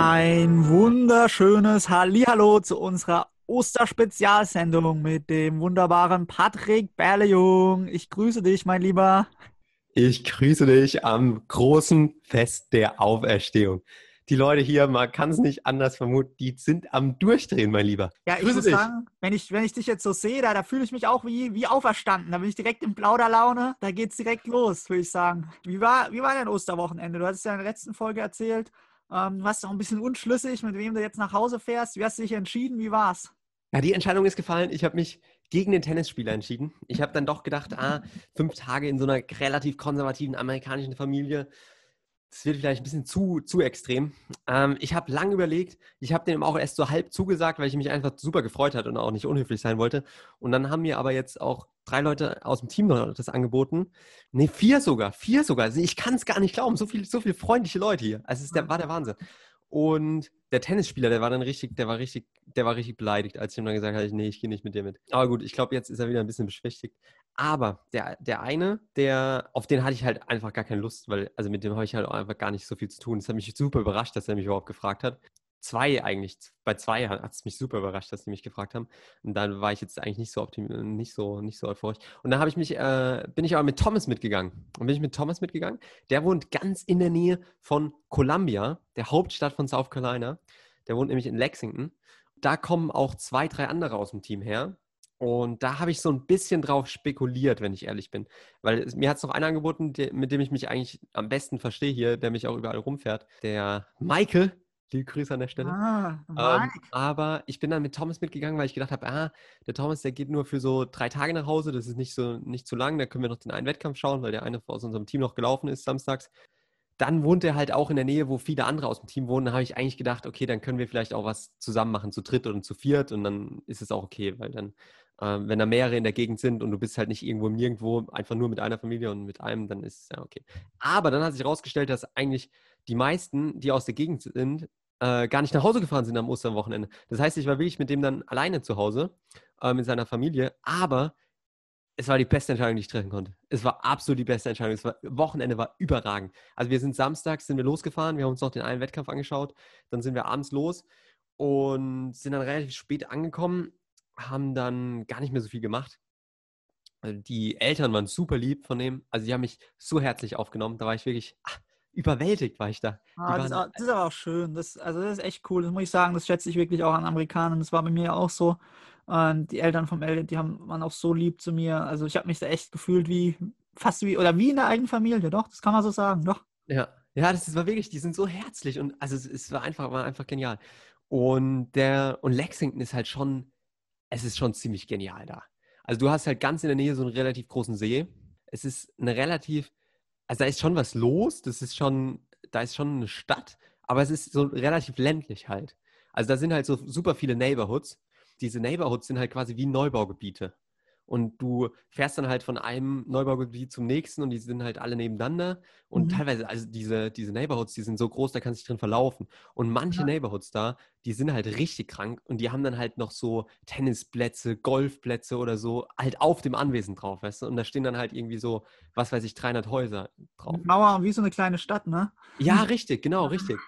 Ein wunderschönes Hallihallo zu unserer Osterspezialsendung mit dem wunderbaren Patrick Berlejung. Ich grüße dich, mein Lieber. Ich grüße dich am großen Fest der Auferstehung. Die Leute hier, man kann es nicht anders vermuten, die sind am Durchdrehen, mein Lieber. Ja, ich grüße muss dich. sagen, wenn ich, wenn ich dich jetzt so sehe, da, da fühle ich mich auch wie, wie auferstanden. Da bin ich direkt in Plauderlaune. Da geht es direkt los, würde ich sagen. Wie war, wie war dein Osterwochenende? Du hattest ja in der letzten Folge erzählt, ähm, du warst auch ein bisschen unschlüssig, mit wem du jetzt nach Hause fährst. Wie hast du dich entschieden? Wie war's? Ja, die Entscheidung ist gefallen. Ich habe mich gegen den Tennisspieler entschieden. Ich habe dann doch gedacht, ah, fünf Tage in so einer relativ konservativen amerikanischen Familie, das wird vielleicht ein bisschen zu, zu extrem. Ähm, ich habe lange überlegt. Ich habe dem auch erst so halb zugesagt, weil ich mich einfach super gefreut hatte und auch nicht unhöflich sein wollte. Und dann haben mir aber jetzt auch drei Leute aus dem Team das angeboten. Ne, vier sogar. Vier sogar. Ich kann es gar nicht glauben. So viele so viel freundliche Leute hier. Also es der, war der Wahnsinn. Und der Tennisspieler, der war dann richtig, der war richtig, der war richtig beleidigt, als ich ihm dann gesagt habe, nee, ich gehe nicht mit dir mit. Aber gut, ich glaube, jetzt ist er wieder ein bisschen beschwichtigt. Aber der, der eine, der, auf den hatte ich halt einfach gar keine Lust, weil, also mit dem habe ich halt auch einfach gar nicht so viel zu tun. Das hat mich super überrascht, dass er mich überhaupt gefragt hat zwei eigentlich, bei zwei hat es mich super überrascht, dass die mich gefragt haben. Und dann war ich jetzt eigentlich nicht so optim nicht so, nicht so euphorisch. Und dann habe ich mich, äh, bin ich aber mit Thomas mitgegangen. Und bin ich mit Thomas mitgegangen. Der wohnt ganz in der Nähe von Columbia, der Hauptstadt von South Carolina. Der wohnt nämlich in Lexington. Da kommen auch zwei, drei andere aus dem Team her. Und da habe ich so ein bisschen drauf spekuliert, wenn ich ehrlich bin. Weil es, mir hat es noch einer angeboten, der, mit dem ich mich eigentlich am besten verstehe hier, der mich auch überall rumfährt. Der Michael, Liebe Grüße an der Stelle. Ah, ähm, aber ich bin dann mit Thomas mitgegangen, weil ich gedacht habe, ah, der Thomas, der geht nur für so drei Tage nach Hause, das ist nicht so nicht zu lang, da können wir noch den einen Wettkampf schauen, weil der eine aus unserem Team noch gelaufen ist samstags. Dann wohnt er halt auch in der Nähe, wo viele andere aus dem Team wohnen. Da habe ich eigentlich gedacht, okay, dann können wir vielleicht auch was zusammen machen, zu dritt oder zu viert und dann ist es auch okay, weil dann, äh, wenn da mehrere in der Gegend sind und du bist halt nicht irgendwo nirgendwo, einfach nur mit einer Familie und mit einem, dann ist es ja okay. Aber dann hat sich herausgestellt, dass eigentlich die meisten, die aus der Gegend sind, äh, gar nicht nach Hause gefahren sind am Osterwochenende. Das heißt, ich war wirklich mit dem dann alleine zu Hause äh, mit seiner Familie, aber es war die beste Entscheidung, die ich treffen konnte. Es war absolut die beste Entscheidung. Das war, Wochenende war überragend. Also wir sind samstags, sind wir losgefahren, wir haben uns noch den einen Wettkampf angeschaut, dann sind wir abends los und sind dann relativ spät angekommen, haben dann gar nicht mehr so viel gemacht. Also die Eltern waren super lieb von dem. Also die haben mich so herzlich aufgenommen. Da war ich wirklich, ach, überwältigt war ich da. Ah, das, das, ist aber auch schön. Das, also das ist echt cool. Das muss ich sagen, das schätze ich wirklich auch an Amerikanern. Das war bei mir auch so. Und die Eltern vom Eltern, die haben, waren auch so lieb zu mir. Also ich habe mich da echt gefühlt wie, fast wie, oder wie in der eigenen Familie. Doch, das kann man so sagen, doch. Ja, ja, das war wirklich, die sind so herzlich und also es, es war einfach, war einfach genial. Und der, und Lexington ist halt schon, es ist schon ziemlich genial da. Also du hast halt ganz in der Nähe so einen relativ großen See. Es ist eine relativ also da ist schon was los, das ist schon, da ist schon eine Stadt, aber es ist so relativ ländlich halt. Also da sind halt so super viele Neighborhoods. Diese Neighborhoods sind halt quasi wie Neubaugebiete. Und du fährst dann halt von einem Neubaugebiet zum nächsten und die sind halt alle nebeneinander. Und mhm. teilweise, also diese, diese Neighborhoods, die sind so groß, da kannst du dich drin verlaufen. Und manche ja. Neighborhoods da, die sind halt richtig krank und die haben dann halt noch so Tennisplätze, Golfplätze oder so, halt auf dem Anwesen drauf, weißt du? Und da stehen dann halt irgendwie so, was weiß ich, 300 Häuser drauf. Mauer, wie so eine kleine Stadt, ne? Ja, richtig, genau, richtig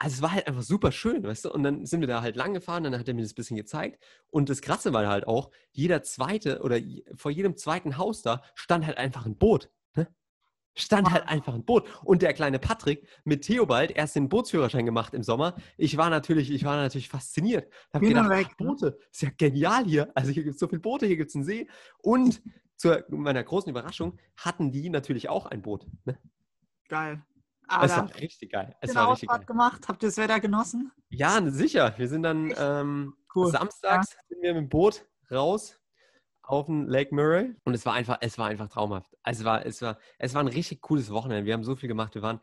also es war halt einfach super schön, weißt du? Und dann sind wir da halt lang gefahren, dann hat er mir das ein bisschen gezeigt. Und das Krasse war halt auch, jeder zweite oder vor jedem zweiten Haus da stand halt einfach ein Boot. Ne? Stand halt einfach ein Boot. Und der kleine Patrick mit Theobald erst den Bootsführerschein gemacht im Sommer. Ich war natürlich, ich war natürlich fasziniert. Hab gedacht, weg. Ach, Boote, ist ja genial hier. Also hier gibt es so viele Boote, hier gibt es einen See. Und zu meiner großen Überraschung hatten die natürlich auch ein Boot. Ne? Geil. Aber es war richtig geil. Es war richtig geil. gemacht. Habt ihr das Wetter genossen? Ja, sicher. Wir sind dann ähm, cool. samstags ja. sind wir mit dem Boot raus auf den Lake Murray und es war einfach, es war einfach traumhaft. Es war, es war, es war ein richtig cooles Wochenende. Wir haben so viel gemacht. Wir waren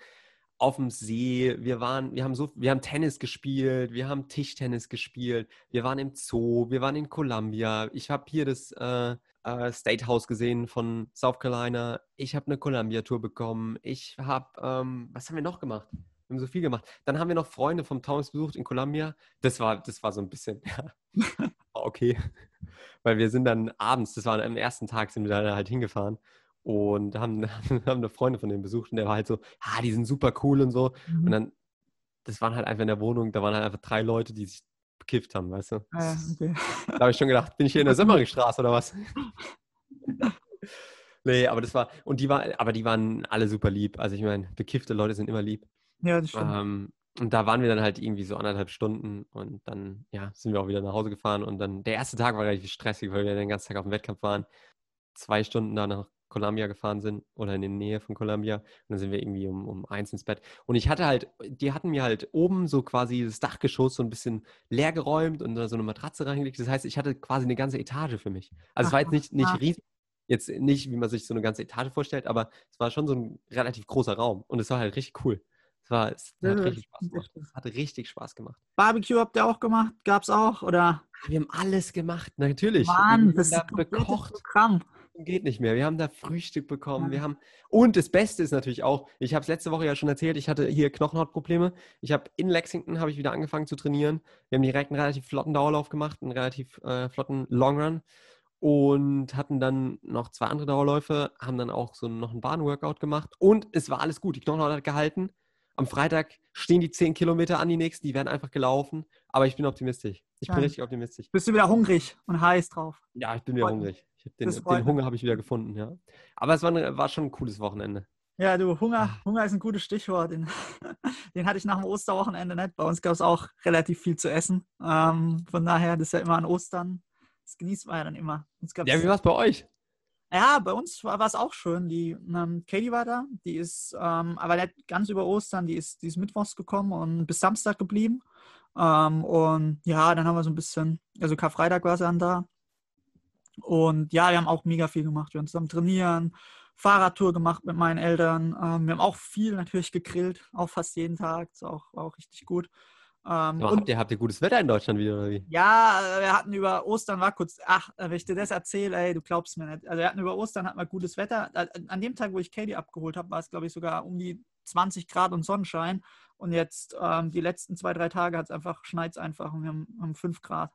auf dem See, wir waren, wir haben so, wir haben Tennis gespielt, wir haben Tischtennis gespielt, wir waren im Zoo, wir waren in Columbia. Ich habe hier das äh, äh, State House gesehen von South Carolina. Ich habe eine Columbia-Tour bekommen. Ich habe, ähm, was haben wir noch gemacht? Wir haben so viel gemacht. Dann haben wir noch Freunde vom Taunus besucht in Columbia. Das war, das war so ein bisschen, ja, okay. Weil wir sind dann abends, das war am ersten Tag, sind wir da halt hingefahren und haben, haben eine Freunde von denen besucht und der war halt so, ah, die sind super cool und so. Mhm. Und dann das waren halt einfach in der Wohnung, da waren halt einfach drei Leute, die sich bekifft haben, weißt du? Äh, okay. Da habe ich schon gedacht, bin ich hier in der Sömmeringstraße oder was? nee, aber das war, und die war, aber die waren alle super lieb. Also ich meine, bekiffte Leute sind immer lieb. Ja, das stimmt. Ähm, und da waren wir dann halt irgendwie so anderthalb Stunden und dann, ja, sind wir auch wieder nach Hause gefahren. Und dann, der erste Tag war relativ stressig, weil wir den ganzen Tag auf dem Wettkampf waren. Zwei Stunden da nach Columbia gefahren sind oder in der Nähe von Columbia. Und dann sind wir irgendwie um, um eins ins Bett. Und ich hatte halt, die hatten mir halt oben so quasi das Dachgeschoss so ein bisschen leer geräumt und da so eine Matratze reingelegt. Das heißt, ich hatte quasi eine ganze Etage für mich. Also es war jetzt nicht, nicht riesig, jetzt nicht, wie man sich so eine ganze Etage vorstellt, aber es war schon so ein relativ großer Raum. Und es war halt richtig cool. Es war, es hat richtig Spaß gemacht. Es hat richtig Spaß gemacht. Barbecue habt ihr auch gemacht? Gab's auch? Oder? Wir haben alles gemacht, natürlich. Mann, wir das ist ein. Programm. Geht nicht mehr. Wir haben da Frühstück bekommen. Wir haben und das Beste ist natürlich auch. Ich habe es letzte Woche ja schon erzählt. Ich hatte hier Knochenhautprobleme. Ich habe in Lexington habe ich wieder angefangen zu trainieren. Wir haben direkt einen relativ flotten Dauerlauf gemacht, einen relativ äh, flotten Long Run und hatten dann noch zwei andere Dauerläufe. Haben dann auch so noch einen Bahnworkout gemacht und es war alles gut. Die Knochenhaut hat gehalten. Am Freitag stehen die 10 Kilometer an die nächsten. Die werden einfach gelaufen. Aber ich bin optimistisch. Ich bin Ja. richtig optimistisch. Bist du wieder hungrig und heiß drauf? Ja, ich bin wieder mich. hungrig. Den den. Hunger habe ich wieder gefunden, ja. Aber es war, eine, war schon ein cooles Wochenende. Ja, du, Ah. Hunger, Hunger ist ein gutes Stichwort. Den, den hatte ich nach dem Osterwochenende nicht. Bei uns gab es auch relativ viel zu essen. Ähm, von daher, das ist ja immer an Ostern. Das genießt man ja dann immer. Ja, wie war es bei euch? Ja, bei uns war es auch schön. Die ähm, Katie war da, die ist ähm, aber nicht ganz über Ostern, die ist, die ist mittwochs gekommen und bis Samstag geblieben. Ähm, und ja, dann haben wir so ein bisschen, also Karfreitag war sie dann da. Und ja, wir haben auch mega viel gemacht. Wir haben zusammen trainieren, Fahrradtour gemacht mit meinen Eltern. Ähm, wir haben auch viel natürlich gegrillt, auch fast jeden Tag. Das war auch, war auch richtig gut. Ähm, und habt, ihr, habt ihr gutes Wetter in Deutschland wieder, oder wie? ja, wir hatten über Ostern, war kurz, ach, wenn ich dir das erzähle, ey, du glaubst mir nicht. Also wir hatten über Ostern hatten wir gutes Wetter. An dem Tag, wo ich Katie abgeholt habe, war es, glaube ich, sogar um die 20 Grad und Sonnenschein. Und jetzt ähm, die letzten zwei, drei Tage hat es einfach, schneit einfach und wir haben, haben 5 Grad.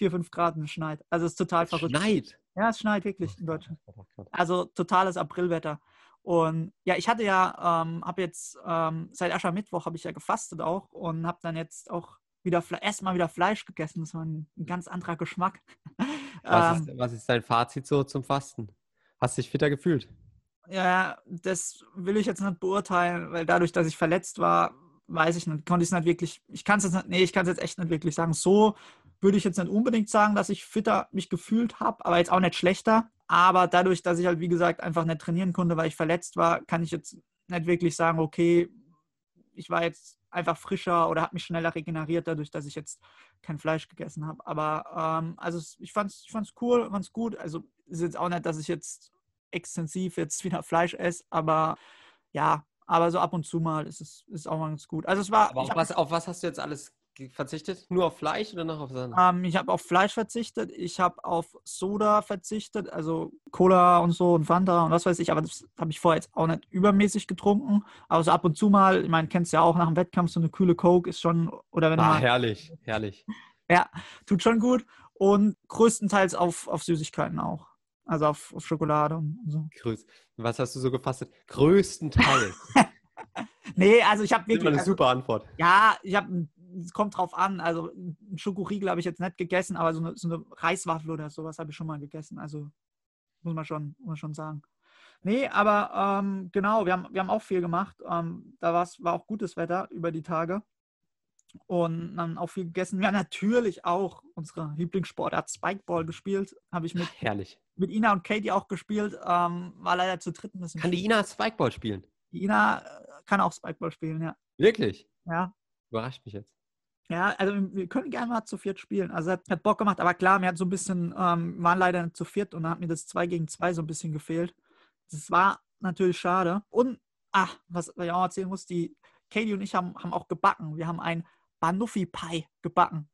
4, 5 Grad und es schneit. Also es ist total verrückt. Schneit. Ja, es schneit wirklich in Deutschland. Also totales Aprilwetter. Und ja, ich hatte ja, ähm, habe jetzt ähm, seit Aschermittwoch habe ich ja gefastet auch und habe dann jetzt auch wieder erstmal wieder Fleisch gegessen. Das war ein, ein ganz anderer Geschmack. Was, ähm, ist, was ist dein Fazit so zum Fasten? Hast du dich fitter gefühlt? ja, das will ich jetzt nicht beurteilen, weil dadurch, dass ich verletzt war, weiß ich nicht, konnte ich es nicht wirklich, ich kann es jetzt nicht, nee, ich kann es jetzt echt nicht wirklich sagen. So würde ich jetzt nicht unbedingt sagen, dass ich fitter mich gefühlt habe, aber jetzt auch nicht schlechter. Aber dadurch, dass ich halt, wie gesagt, einfach nicht trainieren konnte, weil ich verletzt war, kann ich jetzt nicht wirklich sagen, okay, ich war jetzt einfach frischer oder habe mich schneller regeneriert, dadurch, dass ich jetzt kein Fleisch gegessen habe. Aber ähm, also ich fand es ich fand's cool, fand es gut. Also es ist jetzt auch nicht, dass ich jetzt extensiv jetzt wieder Fleisch esse, aber ja, aber so ab und zu mal ist es ist auch mal ganz gut. Also es war, Aber auf was, auf was hast du jetzt alles verzichtet? Nur auf Fleisch oder noch auf anderes? ähm, ich hab auf Fleisch verzichtet, ich habe auf Soda verzichtet, also Cola und so und Fanta und was weiß ich, aber das habe ich vorher jetzt auch nicht übermäßig getrunken. Aber so ab und zu mal, ich meine, kennst ja auch nach dem Wettkampf, so eine kühle Coke ist schon, oder wenn du Ah, herrlich, herrlich. tut schon gut. Und größtenteils auf, auf Süßigkeiten auch. Also auf, auf Schokolade und so. Grüß. Was hast du so gefastet? Größtenteils. Nee, also ich habe Das ist wirklich. eine Also, super Antwort. ja, ich habe, kommt drauf an. Also einen Schokoriegel habe ich jetzt nicht gegessen, aber so eine, so eine Reiswaffel oder sowas habe ich schon mal gegessen. Also muss man schon, muss man schon sagen. Nee, aber ähm, genau, wir haben, wir haben auch viel gemacht. Ähm, da war auch gutes Wetter über die Tage. Und dann auch viel gegessen. Wir haben natürlich auch unsere Lieblingssportart Spikeball gespielt. Habe ich mit, Herrlich. mit Ina und Katie auch gespielt. Ähm, war leider zu dritt ein bisschen. Kann die Ina Spikeball spielen? Die Ina äh, kann auch Spikeball spielen, ja. Wirklich? Ja, Überrascht mich jetzt. Ja, also wir können gerne mal zu viert spielen. Also hat, hat Bock gemacht, aber klar, mir hat so ein bisschen, ähm, waren leider nicht zu viert und dann hat mir das 2 gegen 2 so ein bisschen gefehlt. Das war natürlich schade. Und, ach, was, ich auch erzählen muss, die Katie und ich haben, haben auch gebacken. Wir haben ein Banuffi-Pie gebacken.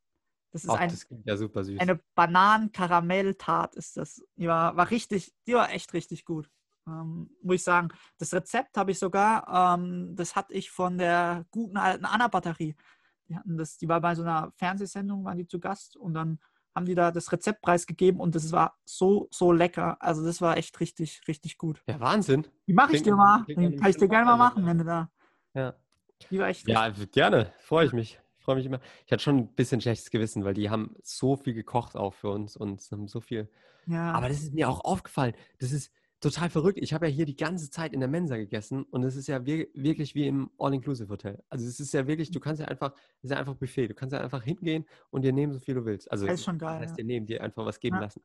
Das ist Ach, ein, das ja super süß. eine Bananen-Karamell-Tart ist das. Die war, war richtig, die war echt richtig gut. Ähm, muss ich sagen. Das Rezept habe ich sogar, ähm, das hatte ich von der guten alten Anna-Batterie. Die hatten das, die war bei so einer Fernsehsendung, waren die zu Gast und dann haben die da das Rezept preisgegeben und das war so, so lecker. Also das war echt richtig, richtig gut. Ja, Wahnsinn. Die mache ich dir mal. Den kann ich dir gerne mal machen, wenn du da. Ja. Die war echt Ja, gerne. Freue ich mich. Freue mich immer. Ich hatte schon ein bisschen schlechtes Gewissen, weil die haben so viel gekocht auch für uns und haben so viel. Ja. Aber das ist mir auch aufgefallen. Das ist total verrückt. Ich habe ja hier die ganze Zeit in der Mensa gegessen und es ist ja wir wirklich wie im All-Inclusive-Hotel. Also es ist ja wirklich, du kannst ja einfach, es ist ja einfach Buffet. Du kannst ja einfach hingehen und dir nehmen, so viel du willst. Also Das ist schon geil, Das heißt, dir nehmen, dir einfach was geben Ja. lassen.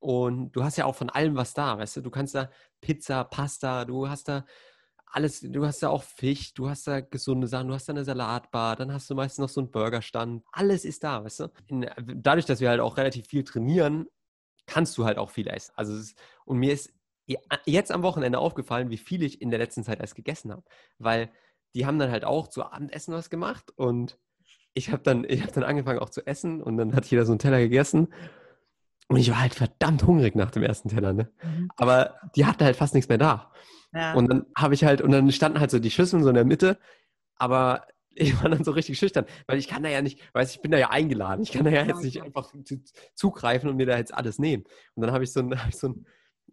Und du hast ja auch von allem was da, weißt du? Du kannst da Pizza, Pasta, du hast da alles, du hast da auch Fisch, du hast da gesunde Sachen, du hast da eine Salatbar, dann hast du meistens noch so einen Burgerstand. Alles ist da, weißt du? In, dadurch, dass wir halt auch relativ viel trainieren, kannst du halt auch viel essen. Also es ist, und mir ist jetzt am Wochenende aufgefallen, wie viel ich in der letzten Zeit erst gegessen habe. Weil die haben dann halt auch zu Abendessen was gemacht und ich habe dann, ich hab dann angefangen auch zu essen und dann hat jeder so einen Teller gegessen. Und ich war halt verdammt hungrig nach dem ersten Teller, ne? Mhm. Aber die hatten halt fast nichts mehr da. Ja. Und dann habe ich halt, und dann standen halt so die Schüsseln so in der Mitte, aber ich war dann so richtig schüchtern, weil ich kann da ja nicht, weiß ich bin da ja eingeladen, ich kann da ja jetzt nicht einfach zu, zugreifen und mir da jetzt alles nehmen. Und dann habe ich so, ein- hab ich so, ein-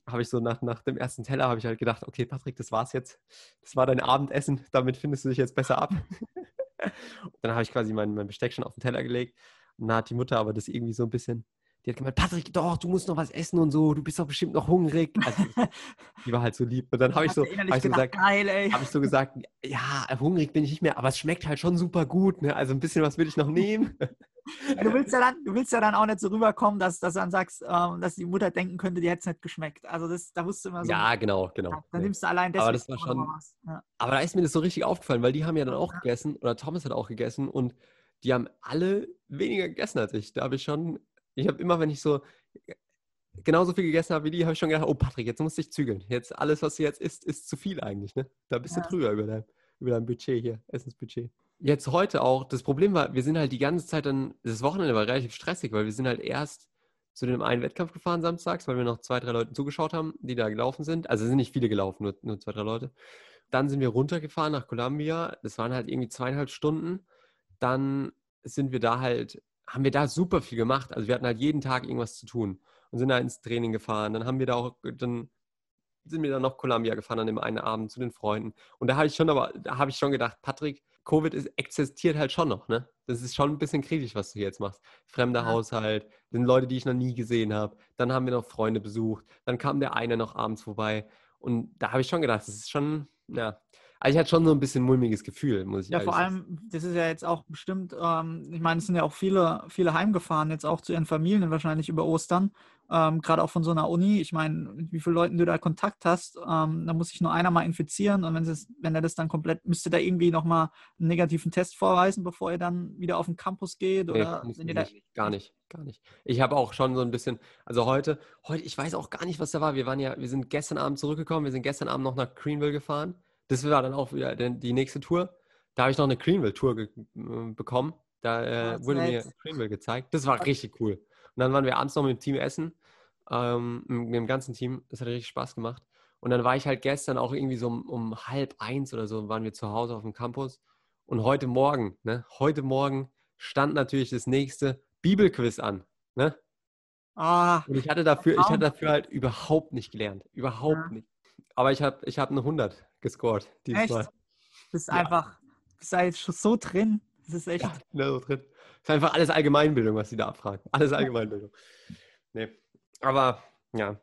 habe ich so nach, nach dem ersten Teller habe ich halt gedacht, okay, Patrick, das war's jetzt. Das war dein Abendessen, damit findest du dich jetzt besser ab. und dann habe ich quasi mein, mein Besteck schon auf den Teller gelegt. Und dann hat die Mutter aber das irgendwie so ein bisschen, die hat gemeint, Patrick, doch, du musst noch was essen und so, du bist doch bestimmt noch hungrig. Also, die war halt so lieb. Und dann habe ich so, hab ich so gedacht, gesagt, geil, ey. habe ich so gesagt, ja, hungrig bin ich nicht mehr, aber es schmeckt halt schon super gut. Ne? Also ein bisschen was will ich noch nehmen. Du willst ja dann, du willst ja dann auch nicht so rüberkommen, dass, dass du dann sagst, ähm, dass die Mutter denken könnte, die hätte es nicht geschmeckt. Also das, da musst du immer so. ja, genau, genau. ja, dann nimmst du allein Aber deswegen das war schon- was. Ja. Aber da ist mir das so richtig aufgefallen, weil die haben ja dann auch Ja. gegessen, oder Thomas hat auch gegessen und die haben alle weniger gegessen als ich. Da habe ich schon, ich habe immer, wenn ich so genauso viel gegessen habe wie die, habe ich schon gedacht, oh Patrick, jetzt musst du dich zügeln. Jetzt alles, was du jetzt isst, ist zu viel eigentlich. Ne? Da bist Ja. du drüber über dein, über dein Budget hier, Essensbudget. Jetzt heute auch, das Problem war, wir sind halt die ganze Zeit dann, das Wochenende war relativ stressig, weil wir sind halt erst zu dem einen Wettkampf gefahren samstags, weil wir noch zwei, drei Leuten zugeschaut haben, die da gelaufen sind. Also es sind nicht viele gelaufen, nur, nur zwei, drei Leute. Dann sind wir runtergefahren nach Columbia. Das waren halt irgendwie zweieinhalb Stunden. Dann sind wir da halt, haben wir da super viel gemacht. Also wir hatten halt jeden Tag irgendwas zu tun und sind da ins Training gefahren. Dann haben wir da auch, dann sind wir dann noch Columbia gefahren an dem einen Abend zu den Freunden. Und da habe ich schon aber, da habe ich schon gedacht, Patrick, Covid ist, existiert halt schon noch, ne? Das ist schon ein bisschen kritisch, was du hier jetzt machst. Fremder Ja. Haushalt, sind Leute, die ich noch nie gesehen habe. Dann haben wir noch Freunde besucht. Dann kam der eine noch abends vorbei. Und da habe ich schon gedacht, das ist schon, ja. Also ich hatte schon so ein bisschen mulmiges Gefühl, muss ich Ja, ehrlich vor sagen. allem, das ist ja jetzt auch bestimmt, ähm, ich meine, es sind ja auch viele, viele heimgefahren, jetzt auch zu ihren Familien wahrscheinlich über Ostern, ähm, gerade auch von so einer Uni. Ich meine, mit wie viele Leuten du da Kontakt hast, ähm, da muss sich nur einer mal infizieren und wenn, es, wenn er das dann komplett, müsste da irgendwie nochmal einen negativen Test vorweisen, bevor er dann wieder auf den Campus geht Nee, oder wir ihr da, nicht. Gar nicht, gar nicht. Ich habe auch schon so ein bisschen, also heute, heute, ich weiß auch gar nicht, was da war. Wir waren ja, wir sind gestern Abend zurückgekommen, wir sind gestern Abend noch nach Greenville gefahren. Das war dann auch wieder die nächste Tour. Da habe ich noch eine Greenville-Tour äh, bekommen. Da äh, Ah, wurde mir nett. Greenville gezeigt. Das war richtig cool. Und dann waren wir abends noch mit dem Team essen, ähm, mit dem ganzen Team. Das hat richtig Spaß gemacht. Und dann war ich halt gestern auch irgendwie so um, um halb eins oder so, waren wir zu Hause auf dem Campus. Und heute Morgen, ne, heute Morgen stand natürlich das nächste Bibelquiz an. Ne? ah, Und ich hatte dafür, ich hatte dafür halt überhaupt nicht gelernt. Überhaupt Ja. nicht. Aber ich habe ich hab eine 100 gescored dieses Echt? Mal. bist Ja. einfach, bist jetzt schon so drin. Das ist echt, Ja, so drin. ist einfach alles Allgemeinbildung, was sie da abfragen. Alles Allgemeinbildung. Nee. Aber ja.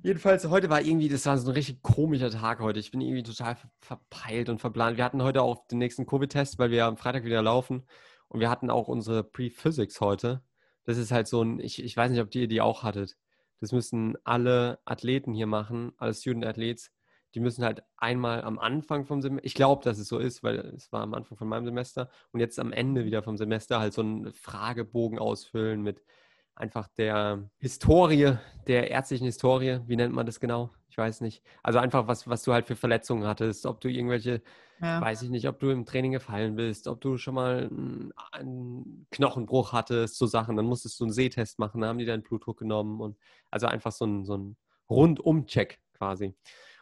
Jedenfalls, heute war irgendwie, das war so ein richtig komischer Tag heute. Ich bin irgendwie total ver- verpeilt und verplant. Wir hatten heute auch den nächsten Covid-Test, weil wir am Freitag wieder laufen. Und wir hatten auch unsere Pre-Physics heute. Das ist halt so ein, ich, ich weiß nicht, ob ihr die auch hattet. Das müssen alle Athleten hier machen, alle Student Athletes. Die müssen halt einmal am Anfang vom Semester, ich glaube, dass es so ist, weil es war am Anfang von meinem Semester und jetzt am Ende wieder vom Semester halt so einen Fragebogen ausfüllen mit einfach der Historie, der ärztlichen Historie. Wie nennt man das genau? Ich weiß nicht. Also einfach, was, was du halt für Verletzungen hattest, ob du irgendwelche ja. Weiß ich nicht, ob du im Training gefallen bist, ob du schon mal einen, Knochenbruch hattest, so Sachen. Dann musstest du einen Sehtest machen, dann haben die deinen Blutdruck genommen und also einfach so ein, so ein Rundum-Check quasi.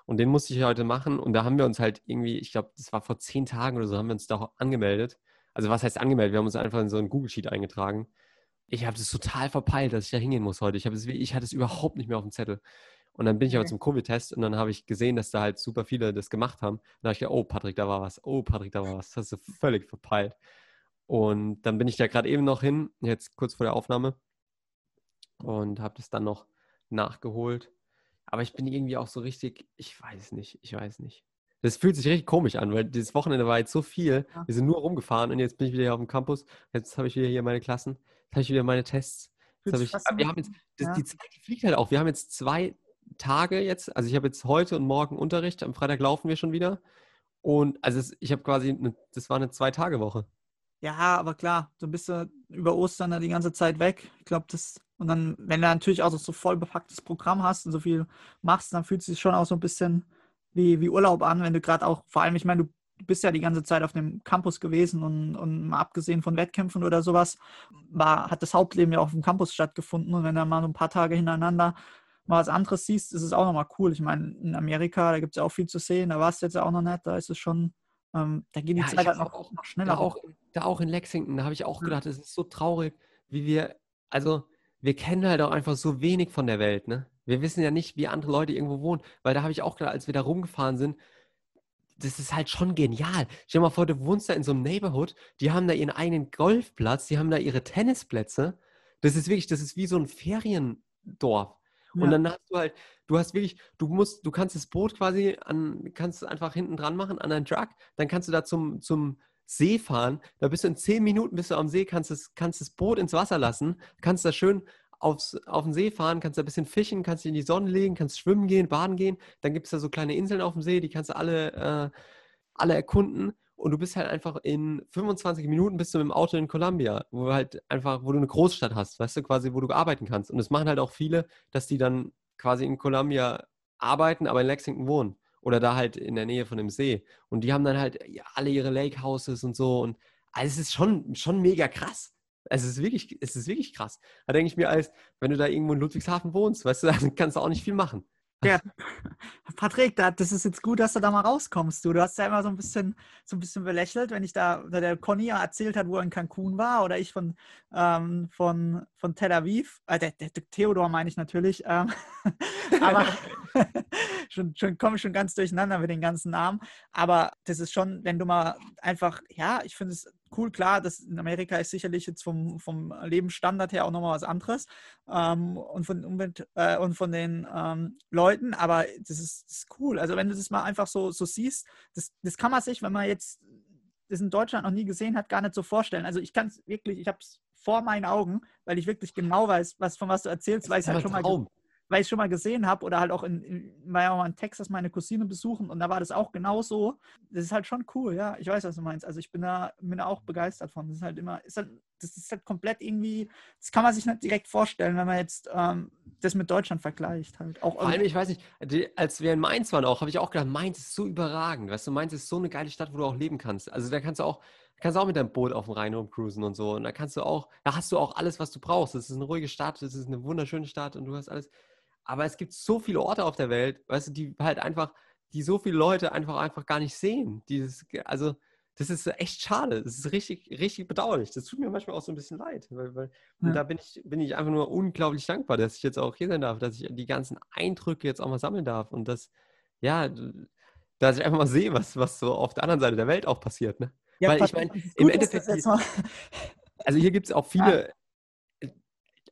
Und den musste ich heute machen und da haben wir uns halt irgendwie, ich glaube, das war vor zehn Tagen oder so, haben wir uns da auch angemeldet. Also was heißt angemeldet? Wir haben uns einfach in so einen Google-Sheet eingetragen. Ich habe das total verpeilt, dass ich da hingehen muss heute. Ich, habe es, ich hatte es überhaupt nicht mehr auf dem Zettel. Und dann bin ich aber zum Covid-Test und dann habe ich gesehen, dass da halt super viele das gemacht haben. dann habe ich gedacht, oh Patrick, da war was. Oh Patrick, da war was. Das hast du völlig verpeilt. Und dann bin ich da gerade eben noch hin, jetzt kurz vor der Aufnahme, und habe das dann noch nachgeholt. Aber ich bin irgendwie auch so richtig, ich weiß nicht, ich weiß nicht. Das fühlt sich richtig komisch an, weil dieses Wochenende war jetzt so viel. Wir sind nur rumgefahren und jetzt bin ich wieder hier auf dem Campus. Jetzt habe ich wieder hier meine Klassen. Jetzt habe ich wieder meine Tests. Jetzt sich ich, wir haben jetzt, das, ja. die Zeit die fliegt halt auch. Wir haben jetzt zwei Tage jetzt, also ich habe jetzt heute und morgen Unterricht. Am Freitag laufen wir schon wieder. Und also es, ich habe quasi, eine, das war eine Zwei-Tage-Woche. Ja, aber klar, du bist ja über Ostern da die ganze Zeit weg. Ich glaube, das, und dann, wenn du natürlich auch so voll bepacktes Programm hast und so viel machst, dann fühlt es sich schon auch so ein bisschen wie, wie Urlaub an, wenn du gerade auch, vor allem, ich meine, du bist ja die ganze Zeit auf dem Campus gewesen und, und mal abgesehen von Wettkämpfen oder sowas, war, hat das Hauptleben ja auch auf dem Campus stattgefunden. Und wenn du mal so ein paar Tage hintereinander mal was anderes siehst, ist es auch nochmal cool. Ich meine, in Amerika, da gibt es ja auch viel zu sehen, da warst du jetzt auch noch nicht, da ist es schon, ähm, da geht die Ja, Zeit halt noch, auch- noch schneller. Da auch, da auch in Lexington, da habe ich auch gedacht, es ist so traurig, wie wir, also wir kennen halt auch einfach so wenig von der Welt, ne? Wir wissen ja nicht, wie andere Leute irgendwo wohnen, weil da habe ich auch gedacht, als wir da rumgefahren sind, das ist halt schon genial. Stell dir mal vor, du wohnst da in so einem Neighborhood, die haben da ihren eigenen Golfplatz, die haben da ihre Tennisplätze. Das ist wirklich, das ist wie so ein Feriendorf. Ja. Und dann hast du halt, du hast wirklich, du musst, du kannst das Boot quasi an, kannst einfach hinten dran machen an einen Truck, dann kannst du da zum, zum See fahren, da bist du in zehn Minuten bist du am See, kannst das, kannst das Boot ins Wasser lassen, kannst da schön aufs, auf den See fahren, kannst da ein bisschen fischen, kannst dich in die Sonne legen, kannst schwimmen gehen, baden gehen, dann gibt es da so kleine Inseln auf dem See, die kannst du alle, äh, alle erkunden und du bist halt einfach in 25 Minuten bist du mit dem Auto in Columbia, wo du halt einfach, wo du eine Großstadt hast, weißt du, quasi, wo du arbeiten kannst. Und das machen halt auch viele, dass die dann quasi in Columbia arbeiten, aber in Lexington wohnen. Oder da halt in der Nähe von dem See. Und die haben dann halt alle ihre Lake Houses und so. Und also es ist schon, schon mega krass. Es ist wirklich, es ist wirklich krass. Da denke ich mir, als wenn du da irgendwo in Ludwigshafen wohnst, weißt du, dann kannst du auch nicht viel machen. Patrick, da, das ist jetzt gut, dass du da mal rauskommst. Du, du hast ja immer so ein bisschen, so ein bisschen belächelt, wenn ich da, der Conny ja erzählt hat, wo er in Cancun war, oder ich von, ähm, von, von Tel Aviv. Äh, der, der Theodor meine ich natürlich. Ähm, aber schon, schon komme ich schon ganz durcheinander mit den ganzen Namen. Aber das ist schon, wenn du mal einfach, ja, ich finde es cool, klar, das in Amerika ist sicherlich jetzt vom, vom Lebensstandard her auch nochmal was anderes ähm, und, von, Umwelt, äh, und von den ähm, Leuten, aber das ist, das ist cool. Also wenn du das mal einfach so, so siehst, das, das kann man sich, wenn man jetzt das in Deutschland noch nie gesehen hat, gar nicht so vorstellen. Also ich kann es wirklich, ich habe es vor meinen Augen, weil ich wirklich genau weiß, was, von was du erzählst, weil ich es halt schon mal, Traum. Weil ich schon mal gesehen habe oder halt auch in, in, war auch in Texas meine Cousine besuchen und da war das auch genau so. Das ist halt schon cool, ja. Ich weiß, was du meinst. Also ich bin da, bin da auch begeistert von. Das ist halt immer, ist halt, das ist halt komplett irgendwie, das kann man sich nicht direkt vorstellen, wenn man jetzt ähm, das mit Deutschland vergleicht. Halt. Auch Vor allem, ich weiß nicht, als wir in Mainz waren auch, habe ich auch gedacht, Mainz ist so überragend. Weißt du, Mainz ist so eine geile Stadt, wo du auch leben kannst. Also da kannst du auch, kannst du auch mit deinem Boot auf dem Rhein rumcruisen und so. Und da kannst du auch, da hast du auch alles, was du brauchst. Das ist eine ruhige Stadt, das ist eine wunderschöne Stadt und du hast alles. Aber es gibt so viele Orte auf der Welt, weißt du, die halt einfach, die so viele Leute einfach, einfach gar nicht sehen. Dieses, also, das ist echt schade. Das ist richtig, richtig bedauerlich. Das tut mir manchmal auch so ein bisschen leid. Weil, weil, und Ja. da bin ich, bin ich einfach nur unglaublich dankbar, dass ich jetzt auch hier sein darf, dass ich die ganzen Eindrücke jetzt auch mal sammeln darf und dass, ja, dass ich einfach mal sehe, was, was so auf der anderen Seite der Welt auch passiert. Ne? Ja, weil ich Patrick, mein, es ist im Endeffekt Also hier gibt es auch viele,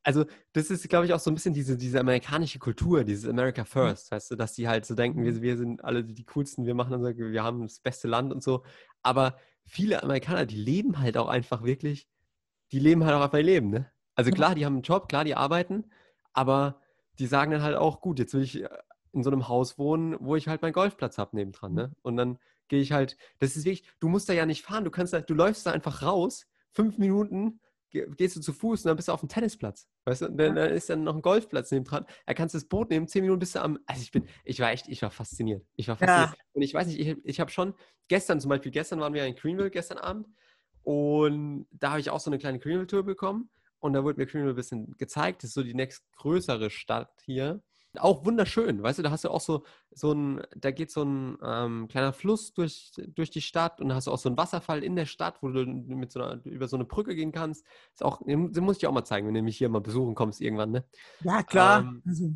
also das ist, glaube ich, auch so ein bisschen diese, diese amerikanische Kultur, dieses America First, weißt du, dass die halt so denken, wir, wir sind alle die coolsten, wir machen unser, wir haben das beste Land und so. Aber viele Amerikaner, die leben halt auch einfach wirklich, die leben halt auch einfach ihr Leben, ne? Also Ja. klar, die haben einen Job, klar, die arbeiten, aber die sagen dann halt auch, gut, jetzt will ich äh, in so einem Haus wohnen, wo ich halt meinen Golfplatz habe nebendran, ne? Und dann gehe ich halt, das ist wirklich, du musst da ja nicht fahren, du kannst da, du läufst da einfach raus, fünf Minuten, gehst du zu Fuß und dann bist du auf dem Tennisplatz. Weißt du, dann, dann ist dann noch ein Golfplatz nebendran. Da kannst du das Boot nehmen, zehn Minuten bist du am. Also ich bin, ich war echt, ich war fasziniert. Ich war Ja. fasziniert. Und ich weiß nicht, ich, ich habe schon, gestern zum Beispiel, gestern waren wir in Greenville, gestern Abend. Und da habe ich auch so eine kleine Greenville-Tour bekommen. Und da wurde mir Greenville ein bisschen gezeigt. Das ist so die nächstgrößere Stadt hier. Auch wunderschön, weißt du, da hast du auch so, so ein, da geht so ein ähm, kleiner Fluss durch, durch die Stadt und da hast du auch so einen Wasserfall in der Stadt, wo du mit so einer, über so eine Brücke gehen kannst. Ist auch, den muss ich dir auch mal zeigen, wenn du mich hier mal besuchen kommst irgendwann, ne? ja, klar. Ähm, also,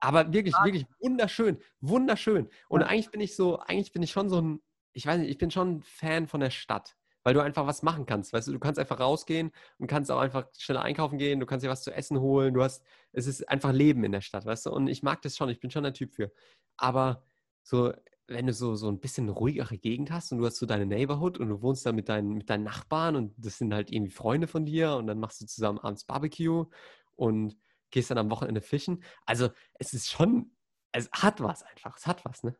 Aber wirklich, Ah. wirklich wunderschön, wunderschön. Und Ja. eigentlich bin ich so, eigentlich bin ich schon so ein, ich weiß nicht, ich bin schon ein Fan von der Stadt, weil du einfach was machen kannst. Weißt du, du kannst einfach rausgehen und kannst auch einfach schneller einkaufen gehen, du kannst dir was zu essen holen, du hast, es ist einfach Leben in der Stadt, weißt du? Und ich mag das schon, ich bin schon der Typ für. Aber so, wenn du so, so ein bisschen ruhigere Gegend hast und du hast so deine Neighborhood und du wohnst da mit deinen, mit deinen Nachbarn und das sind halt irgendwie Freunde von dir und dann machst du zusammen abends Barbecue und gehst dann am Wochenende fischen. Also es ist schon, es hat was einfach, es hat was, ne?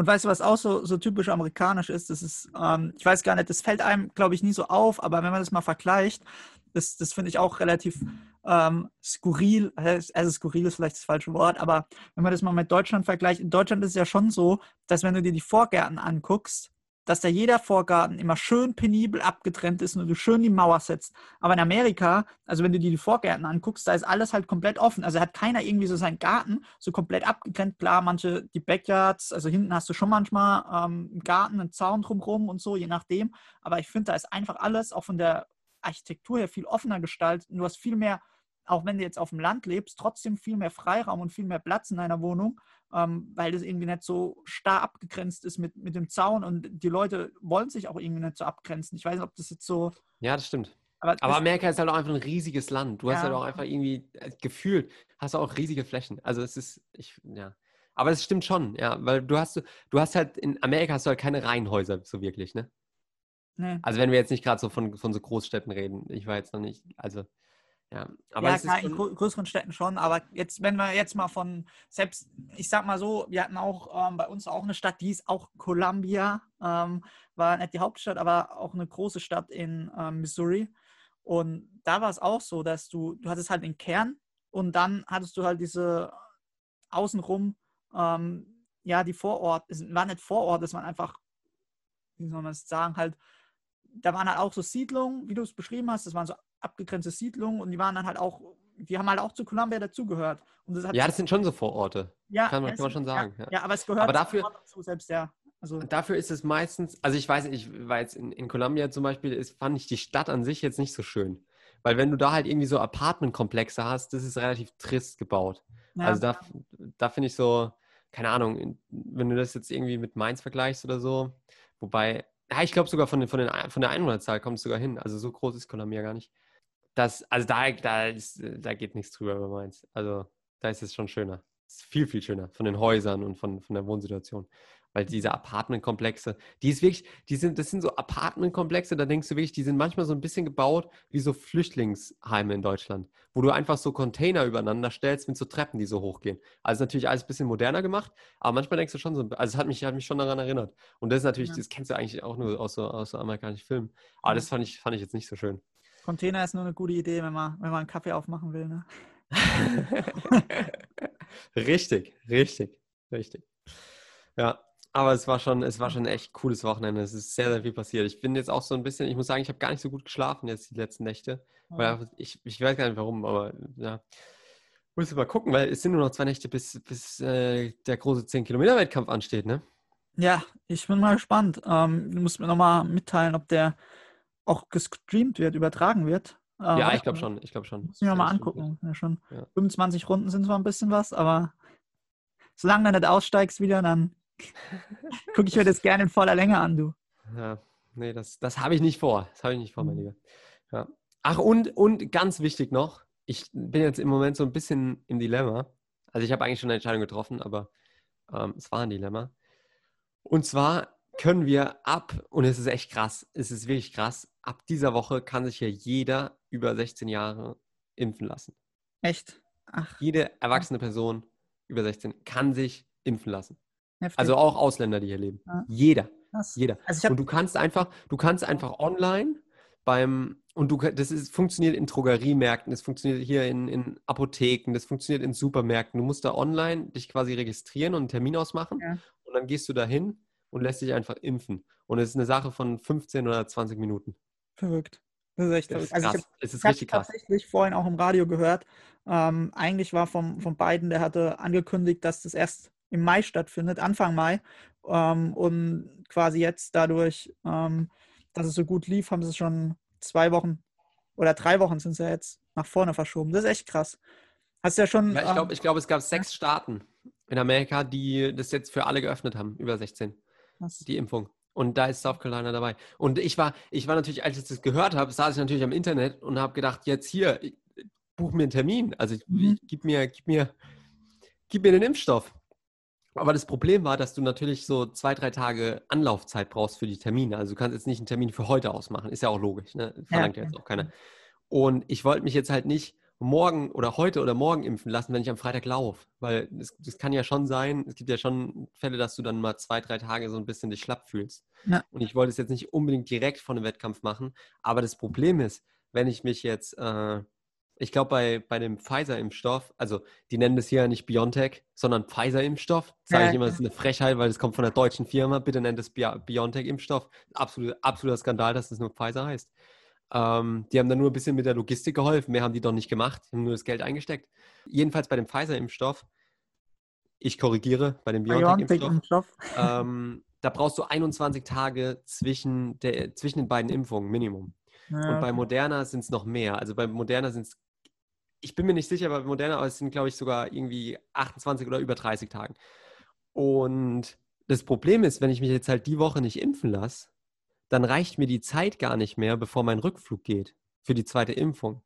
Und weißt du, was auch so, so typisch amerikanisch ist? Das ist, ähm, ich weiß gar nicht, das fällt einem, glaube ich, nie so auf, aber wenn man das mal vergleicht, das, das finde ich auch relativ ähm, skurril. Also skurril ist vielleicht das falsche Wort, aber wenn man das mal mit Deutschland vergleicht, in Deutschland ist es ja schon so, dass wenn du dir die Vorgärten anguckst, dass da jeder Vorgarten immer schön penibel abgetrennt ist und du schön die Mauer setzt. Aber in Amerika, also wenn du dir die Vorgärten anguckst, da ist alles halt komplett offen. Also hat keiner irgendwie so seinen Garten so komplett abgetrennt. Klar, manche, die Backyards, also hinten hast du schon manchmal ähm, einen Garten, einen Zaun drumherum und so, je nachdem. Aber ich finde, da ist einfach alles auch von der Architektur her viel offener gestaltet. Du hast viel mehr, auch wenn du jetzt auf dem Land lebst, trotzdem viel mehr Freiraum und viel mehr Platz in deiner Wohnung ähm, weil das irgendwie nicht so starr abgegrenzt ist mit, mit dem Zaun und die Leute wollen sich auch irgendwie nicht so abgrenzen. Ich weiß nicht, ob das jetzt so. Ja, das stimmt. Aber, Aber Amerika ist halt auch einfach ein riesiges Land. Du hast Ja. halt auch einfach irgendwie äh, gefühlt, hast du auch riesige Flächen. Also es ist, ich, ja. Aber es stimmt schon, ja, weil du hast, du hast halt, in Amerika hast du halt keine Reihenhäuser so wirklich, ne? nee. Also wenn wir jetzt nicht gerade so von, von so Großstädten reden, ich war jetzt noch nicht, also ja, aber ja, klar, in größeren Städten schon, aber jetzt, wenn wir jetzt mal von, selbst, ich sag mal so, wir hatten auch ähm, bei uns auch eine Stadt, die ist auch Columbia, ähm, war nicht die Hauptstadt, aber auch eine große Stadt in ähm, Missouri. Und da war es auch so, dass du, du hattest halt den Kern und dann hattest du halt diese außenrum, ähm, ja, die Vorort, es war nicht Vorort, es waren einfach, wie soll man es sagen, halt, da waren halt auch so Siedlungen, wie du es beschrieben hast, das waren so abgegrenzte Siedlungen und die waren dann halt auch, die haben halt auch zu Columbia dazugehört. Und das hat ja, das sind schon so Vororte. ja, kann man- kann man schon sagen, Ja, ja. ja. aber es gehört Aber dafür- dazu, selbst ja. Also, dafür ist es meistens, also ich weiß, ich war jetzt in, in Columbia zum Beispiel, ist, fand ich die Stadt an sich jetzt nicht so schön. Weil wenn du da halt irgendwie so Apartmentkomplexe hast, das ist relativ trist gebaut. ja, Also da, da finde ich so, keine Ahnung, wenn du das jetzt irgendwie mit Mainz vergleichst oder so, wobei, ja, ich glaube sogar von, den, von, den, von der Einwohnerzahl kommt es sogar hin. Also so groß ist Columbia gar nicht. Das, also da, da, ist, da geht nichts drüber über Mainz. Also da ist es schon schöner. Es ist viel, viel schöner von den Häusern und von, von der Wohnsituation. Weil diese Apartmentkomplexe, die ist wirklich, die sind, das sind so Apartmentkomplexe, da denkst du wirklich, die sind manchmal so ein bisschen gebaut wie so Flüchtlingsheime in Deutschland, wo du einfach so Container übereinander stellst mit so Treppen, die so hochgehen. Also natürlich alles ein bisschen moderner gemacht, aber manchmal denkst du schon so, also es hat mich, hat mich schon daran erinnert. Und das ist natürlich, Ja. das kennst du eigentlich auch nur aus so, aus so amerikanischen Filmen. Aber Ja. das fand ich, fand ich jetzt nicht so schön. Container ist nur eine gute Idee, wenn man, wenn man einen Kaffee aufmachen will. Ne? richtig, richtig, richtig. Ja, aber es war schon, es war schon ein echt cooles Wochenende. Es ist sehr, sehr viel passiert. Ich bin jetzt auch so ein bisschen, ich muss sagen, ich habe gar nicht so gut geschlafen jetzt die letzten Nächte. Weil einfach- ich, ich weiß gar nicht warum, aber ja. Muss mal gucken, weil es sind nur noch zwei Nächte, bis, bis äh, der große 10-Kilometer-Wettkampf ansteht, ne? Ja, ich bin mal gespannt. Ähm, du musst mir nochmal mitteilen, ob der auch gestreamt wird, übertragen wird. Äh, Ja, ich glaube schon, ich glaube schon. Muss ich mir mal angucken. Ja, schon. Ja. 25 Runden sind zwar ein bisschen was, aber solange du nicht aussteigst wieder, dann gucke ich mir das gerne in voller Länge an, du. Ja, nee, das, das habe ich nicht vor. Das habe ich nicht vor, mein Mhm. Lieber. Ja. Ach, und, und ganz wichtig noch, ich bin jetzt im Moment so ein bisschen im Dilemma. Also ich habe eigentlich schon eine Entscheidung getroffen, aber ähm, es war ein Dilemma. Und zwar können wir ab, und es ist echt krass, es ist wirklich krass, ab dieser Woche kann sich ja jeder über 16 Jahre impfen lassen. Echt? Ach, Jede erwachsene Person über 16 kann sich impfen lassen. Heftig. Also auch Ausländer, die hier leben. Ja. Jeder. Krass. Jeder. Also Und du kannst einfach, du kannst einfach online beim, und du, das ist, funktioniert in Drogeriemärkten, das funktioniert hier in, in Apotheken, das funktioniert in Supermärkten. Du musst da online dich quasi registrieren und einen Termin ausmachen Ja. und dann gehst du dahin und lässt dich einfach impfen. Und es ist eine Sache von 15 oder 20 Minuten. verrückt. Das ist echt Das ist Also ich krass. habe es ist Ich habe richtig krass. tatsächlich vorhin auch im Radio gehört. Ähm, eigentlich war vom, von Biden, der hatte angekündigt, dass das erst im Mai stattfindet, Anfang Mai. Ähm, und quasi jetzt dadurch, ähm, dass es so gut lief, haben sie es schon zwei Wochen oder drei Wochen sind sie jetzt nach vorne verschoben. Das ist echt krass. Hast du ja schon. Ja, ich glaube, ich glaub, es gab sechs Staaten in Amerika, die das jetzt für alle geöffnet haben, über 16. Was? Die Impfung. Und da ist South Carolina dabei. Und ich war, ich war natürlich, als ich das gehört habe, saß ich natürlich am Internet und habe gedacht, jetzt hier, buch mir einen Termin. Also Mhm. gib mir, gib mir, gib mir den Impfstoff. Aber das Problem war, dass du natürlich so zwei, drei Tage Anlaufzeit brauchst für die Termine. Also du kannst jetzt nicht einen Termin für heute ausmachen. Ist ja auch logisch. Ne? Verlangt ja, Ja, jetzt auch keiner. Und ich wollte mich jetzt halt nicht morgen oder heute oder morgen impfen lassen, wenn ich am Freitag laufe. Weil das, das kann ja schon sein, es gibt ja schon Fälle, dass du dann mal zwei, drei Tage so ein bisschen dich schlapp fühlst. Ja. Und ich wollte es jetzt nicht unbedingt direkt vor einem Wettkampf machen. Aber das Problem ist, wenn ich mich jetzt, äh, ich glaube, bei, bei dem Pfizer-Impfstoff, also die nennen das hier ja nicht BioNTech, sondern Pfizer-Impfstoff. Sage ich immer, das ist eine Frechheit, weil das kommt von der deutschen Firma. Bitte nennt es Bio- BioNTech-Impfstoff. Absolut, absoluter Skandal, dass das nur Pfizer heißt. Ähm, die haben dann nur ein bisschen mit der Logistik geholfen. Mehr haben die doch nicht gemacht. Die haben nur das Geld eingesteckt. Jedenfalls bei dem Pfizer-Impfstoff, ich korrigiere, bei dem BioNTech-Impfstoff, ähm, da brauchst du 21 Tage zwischen, der, zwischen den beiden Impfungen, Minimum. Ja, Und bei. Moderna sind es noch mehr. Also bei Moderna sind es, ich bin mir nicht sicher, bei Moderna, aber es sind, glaube ich, sogar irgendwie 28 oder über 30 Tagen. Und das Problem ist, wenn ich mich jetzt halt die Woche nicht impfen lasse, dann reicht mir die Zeit gar nicht mehr, bevor mein Rückflug geht für die zweite Impfung.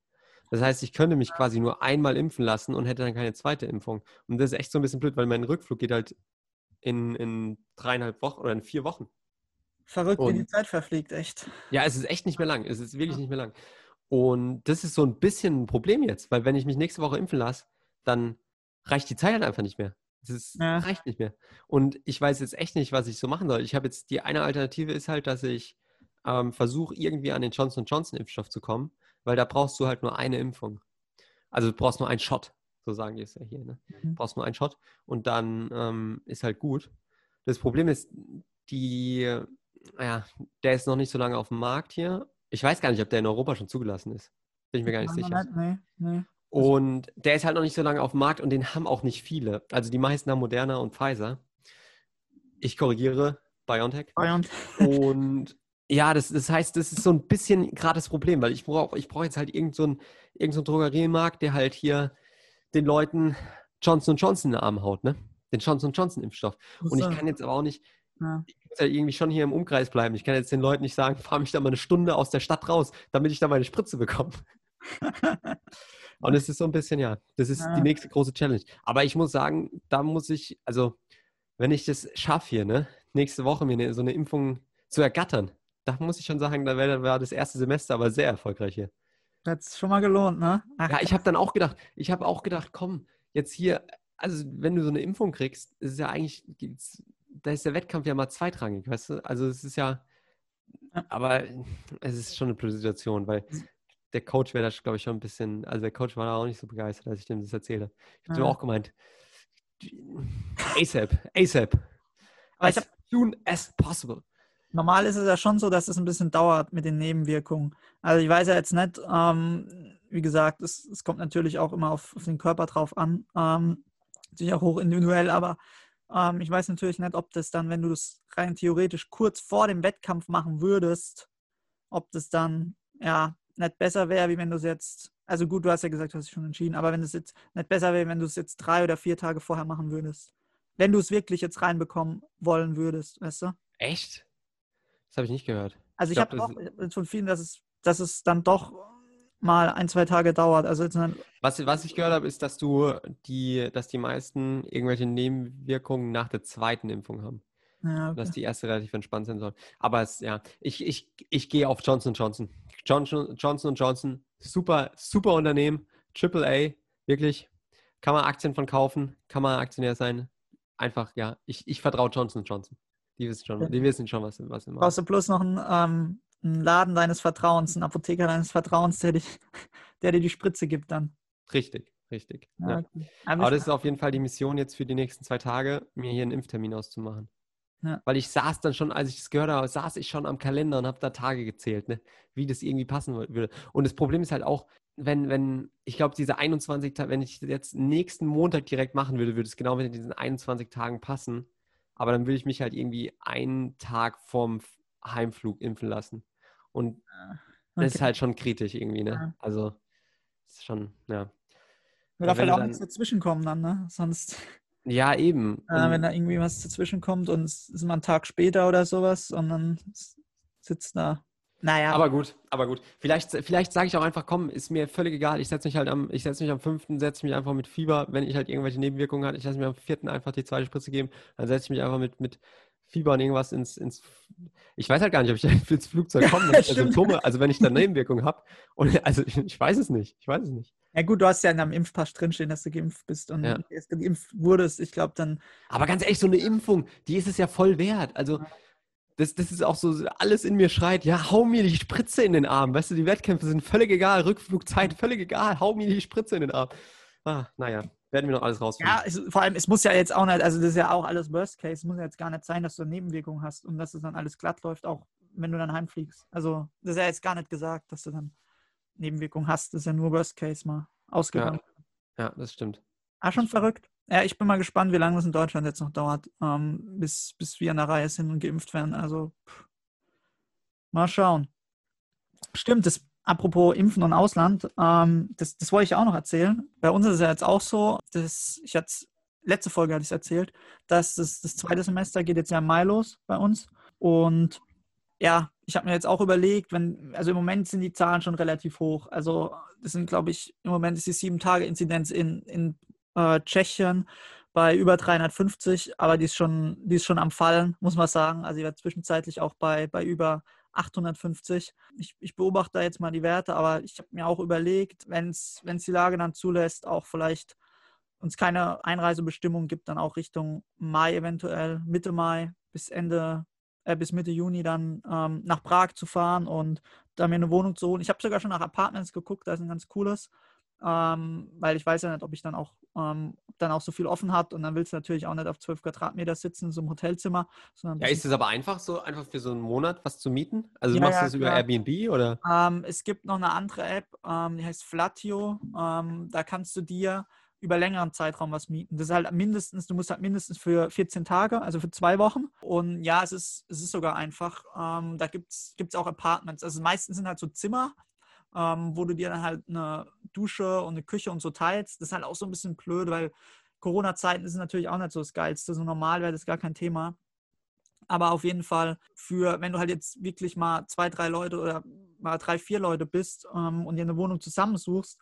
Das heißt, ich könnte mich quasi nur einmal impfen lassen und hätte dann keine zweite Impfung. Und das ist echt so ein bisschen blöd, weil mein Rückflug geht halt in, in dreieinhalb Wochen oder in vier Wochen. Verrückt, wie die und- Zeit verfliegt, echt. Ja, es ist echt nicht mehr lang. Es ist wirklich nicht mehr lang. Und das ist so ein bisschen ein Problem jetzt, weil wenn ich mich nächste Woche impfen lasse, dann reicht die Zeit halt einfach nicht mehr. Es ist, Ja. reicht nicht mehr. Und ich weiß jetzt echt nicht, was ich so machen soll. Ich habe jetzt die eine Alternative ist halt, dass ich ähm, versuche, irgendwie an den Johnson Johnson Impfstoff zu kommen, weil da brauchst du halt nur eine Impfung. Also du brauchst nur einen Shot, so sagen die es ja hier. Ne? Du Mhm. brauchst nur einen Shot und dann ähm, ist halt gut. Das Problem ist, die, ja, der ist noch nicht so lange auf dem Markt hier. Ich weiß gar nicht, ob der in Europa schon zugelassen ist. Bin ich mir gar nicht sicher. nicht? Nee, nee. Und der ist halt noch nicht so lange auf dem Markt und den haben auch nicht viele. Also die meisten haben Moderna und Pfizer. Ich korrigiere, BioNTech. BioNTech. Und ja, das, das heißt, das ist so ein bisschen gerade das Problem, weil ich brauche ich brauch jetzt halt irgendeinen so irgend so Drogeriemarkt, der halt hier den Leuten Johnson Johnson in den Arm haut, ne? Den Johnson Johnson Impfstoff. Und ich kann jetzt aber auch nicht, Ja. ich muss ja irgendwie schon hier im Umkreis bleiben. Ich kann jetzt den Leuten nicht sagen, fahr mich da mal eine Stunde aus der Stadt raus, damit ich da meine Spritze bekomme. Und es ist so ein bisschen, ja, das ist Ja. die nächste große Challenge. Aber ich muss sagen, da muss ich, also, wenn ich das schaffe hier, ne, nächste Woche mir eine, so eine Impfung zu ergattern, da muss ich schon sagen, da war das erste Semester aber sehr erfolgreich hier. Hat es schon mal gelohnt, ne? Ach, Ja, ich habe dann auch gedacht, ich habe auch gedacht, komm, jetzt hier, also wenn du so eine Impfung kriegst, ist es ja eigentlich, geht's- da ist der Wettkampf ja mal zweitrangig, weißt du? Also es ist ja, aber es ist schon eine blöde Situation, weil der Coach wäre da, glaube ich, schon ein bisschen, also der Coach war da auch nicht so begeistert, als ich dem das erzähle. Ich habe Ja. auch gemeint, ASAP, ASAP, Aber ich as soon as possible. Normal ist es ja schon so, dass es ein bisschen dauert mit den Nebenwirkungen. Also ich weiß ja jetzt nicht, ähm, wie gesagt, es, es kommt natürlich auch immer auf, auf den Körper drauf an. Ähm, natürlich auch hoch individuell, aber ähm, ich weiß natürlich nicht, ob das dann, wenn du das rein theoretisch kurz vor dem Wettkampf machen würdest, ob das dann ja nicht besser wäre, wie wenn du es jetzt, also gut, du hast ja gesagt, du hast dich schon entschieden, aber wenn es jetzt nicht besser wäre, wenn du es jetzt drei oder vier Tage vorher machen würdest. Wenn du es wirklich jetzt reinbekommen wollen würdest, weißt du? Echt? Das habe ich nicht gehört. Also ich, Ich habe auch von vielen, dass es, dass es dann doch mal ein, zwei Tage dauert. Also Was, was ich gehört habe, ist, dass du die, dass die meisten irgendwelche Nebenwirkungen nach der zweiten Impfung haben. ja, Dass okay. die erste relativ entspannt sein soll. Aber es, ja, ich, ich, ich gehe auf Johnson Johnson. Johnson Johnson Johnson, super, super Unternehmen, Triple A, wirklich. Kann man Aktien von kaufen, kann man Aktionär sein. Einfach, ja, ich, ich vertraue Johnson Johnson. Die wissen schon, die wissen schon, was, was sie machen. brauchst du bloß noch einen, ähm, einen Laden deines Vertrauens, einen Apotheker deines Vertrauens, der, dich, der dir die Spritze gibt dann. Richtig, richtig. Ja, Ja. okay. Aber das ist auf jeden Fall die Mission jetzt für die nächsten zwei Tage, mir hier einen Impftermin auszumachen. Ja. Weil ich saß dann schon, als ich das gehört habe, saß ich schon am Kalender und habe da Tage gezählt, ne? wie das irgendwie passen würde. Und das Problem ist halt auch, wenn, wenn, ich glaube, diese 21 Tage, wenn ich das jetzt nächsten Montag direkt machen würde, würde es genau mit diesen 21 Tagen passen. Aber dann würde ich mich halt irgendwie einen Tag vorm Heimflug impfen lassen. Und das ist Okay. halt schon kritisch irgendwie, ne? Ja. Also, ist schon, ja. Da darf halt du auch nichts dazwischenkommen dann, ne? Sonst, Ja, eben. äh, wenn da irgendwie was dazwischenkommt und es ist mal ein Tag später oder sowas und dann sitzt da. Naja, Aber gut, aber gut. Vielleicht, vielleicht sage ich auch einfach, komm, ist mir völlig egal. Ich setze mich halt am, ich setze mich am fünften, setze mich einfach mit Fieber, wenn ich halt irgendwelche Nebenwirkungen hatte. Ich lasse mir am vierten einfach die zweite Spritze geben. Dann setze ich mich einfach mit, mit Fieber und irgendwas ins, ins. Ich weiß halt gar nicht, ob ich ins Flugzeug komme, wenn ich da stimmt. Symptome, also wenn ich da Nebenwirkungen habe. Und also ich, ich weiß es nicht. Ich weiß es nicht. ja gut, du hast ja in deinem Impfpass drinstehen, dass du geimpft bist und Ja. erst geimpft wurdest. Ich glaube dann, Aber ganz ehrlich, so eine Impfung, die ist es ja voll wert. Also, das, das ist auch so, alles in mir schreit, ja, hau mir die Spritze in den Arm. Weißt du, die Wettkämpfe sind völlig egal, Rückflugzeit völlig egal, hau mir die Spritze in den Arm. Ah, naja, werden wir noch alles rausfinden. ja, es, vor allem, es muss ja jetzt auch nicht, also das ist ja auch alles Worst Case, es muss ja jetzt gar nicht sein, dass du Nebenwirkungen hast und dass es dann alles glatt läuft, auch wenn du dann heimfliegst. Also das ist ja jetzt gar nicht gesagt, dass du dann Nebenwirkungen hast. Das ist ja nur Worst Case mal ausgegangen. Ja, das stimmt. Ah, schon verrückt. Ja, ich bin mal gespannt, wie lange das in Deutschland jetzt noch dauert, ähm, bis, bis wir an der Reihe sind und geimpft werden. Also, pff. mal schauen. Stimmt, das, apropos Impfen und Ausland, ähm, das, das wollte ich auch noch erzählen. Bei uns ist es ja jetzt auch so, dass ich jetzt, letzte Folge hatte ich es erzählt, dass das, das zweite Semester geht jetzt ja im Mai los bei uns. Und ja, ich habe mir jetzt auch überlegt, wenn, also im Moment sind die Zahlen schon relativ hoch. Also das sind, glaube ich, im Moment ist die Sieben-Tage-Inzidenz in, in äh, Tschechien bei über 350, aber die ist schon, die ist schon am Fallen, muss man sagen. Also die war zwischenzeitlich auch bei, bei über 850. Ich, ich beobachte da jetzt mal die Werte, aber ich habe mir auch überlegt, wenn es die Lage dann zulässt, auch vielleicht uns keine Einreisebestimmung gibt, dann auch Richtung Mai eventuell, Mitte Mai bis Ende, äh, bis Mitte Juni dann ähm, nach Prag zu fahren und da mir eine Wohnung zu holen. Ich habe sogar schon nach Apartments geguckt, da ist ein ganz cooles, ähm, weil ich weiß ja nicht, ob ich dann auch ähm, dann auch so viel offen hat und dann willst du natürlich auch nicht auf 12 Quadratmeter sitzen, in so einem Hotelzimmer, Ja, ist es aber einfach so, einfach für so einen Monat was zu mieten? Also Ja, machst du ja, das über klar. Airbnb oder? Ähm, es gibt noch eine andere App, ähm, die heißt Flatio. Ähm, da kannst du dir über längeren Zeitraum was mieten. Das ist halt mindestens, du musst halt mindestens für 14 Tage, also für zwei Wochen. Und ja, es ist, es ist sogar einfach. Ähm, da gibt es auch Apartments. Also meistens sind halt so Zimmer, ähm, wo du dir dann halt eine Dusche und eine Küche und so teilst. Das ist halt auch so ein bisschen blöd, weil Corona-Zeiten ist natürlich auch nicht so das Geilste. So normal wäre das gar kein Thema. Aber auf jeden Fall für, wenn du halt jetzt wirklich mal zwei, drei Leute oder mal drei, vier Leute bist ähm, und dir eine Wohnung zusammensuchst,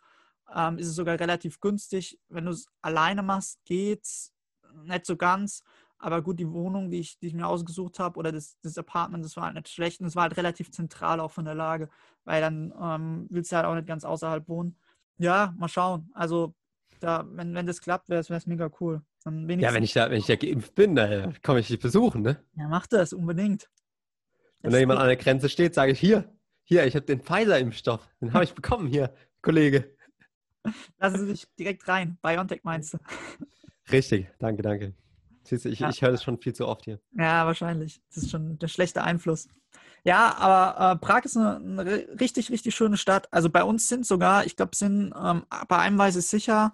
ähm, ist es sogar relativ günstig. Wenn du es alleine machst, geht's nicht so ganz. Aber gut, die Wohnung, die ich, die ich mir ausgesucht habe, oder das, das Apartment, das war halt nicht schlecht. Und es war halt relativ zentral auch von der Lage, weil dann ähm, willst du halt auch nicht ganz außerhalb wohnen. Ja, mal schauen. Also, da, wenn, wenn das klappt, wäre es mega cool. Dann Ja, wenn ich da, wenn ich da geimpft bin, dann komme ich dich besuchen, ne? ja, mach das unbedingt. Wenn Das da jemand gut. an der Grenze steht, sage ich, hier, hier, ich habe den Pfizer-Impfstoff. Den habe ich bekommen hier, Kollege. Lassen Sie sich direkt rein. BioNTech meinst du? Richtig, danke, danke. Siehst du, ich, Ja. ich höre das schon viel zu oft hier. Ja, wahrscheinlich. Das ist schon der schlechte Einfluss. Ja, aber äh, Prag ist eine, eine ri- richtig, richtig schöne Stadt. Also bei uns sind sogar, ich glaube, sind, ähm, bei einem weiß ich sicher,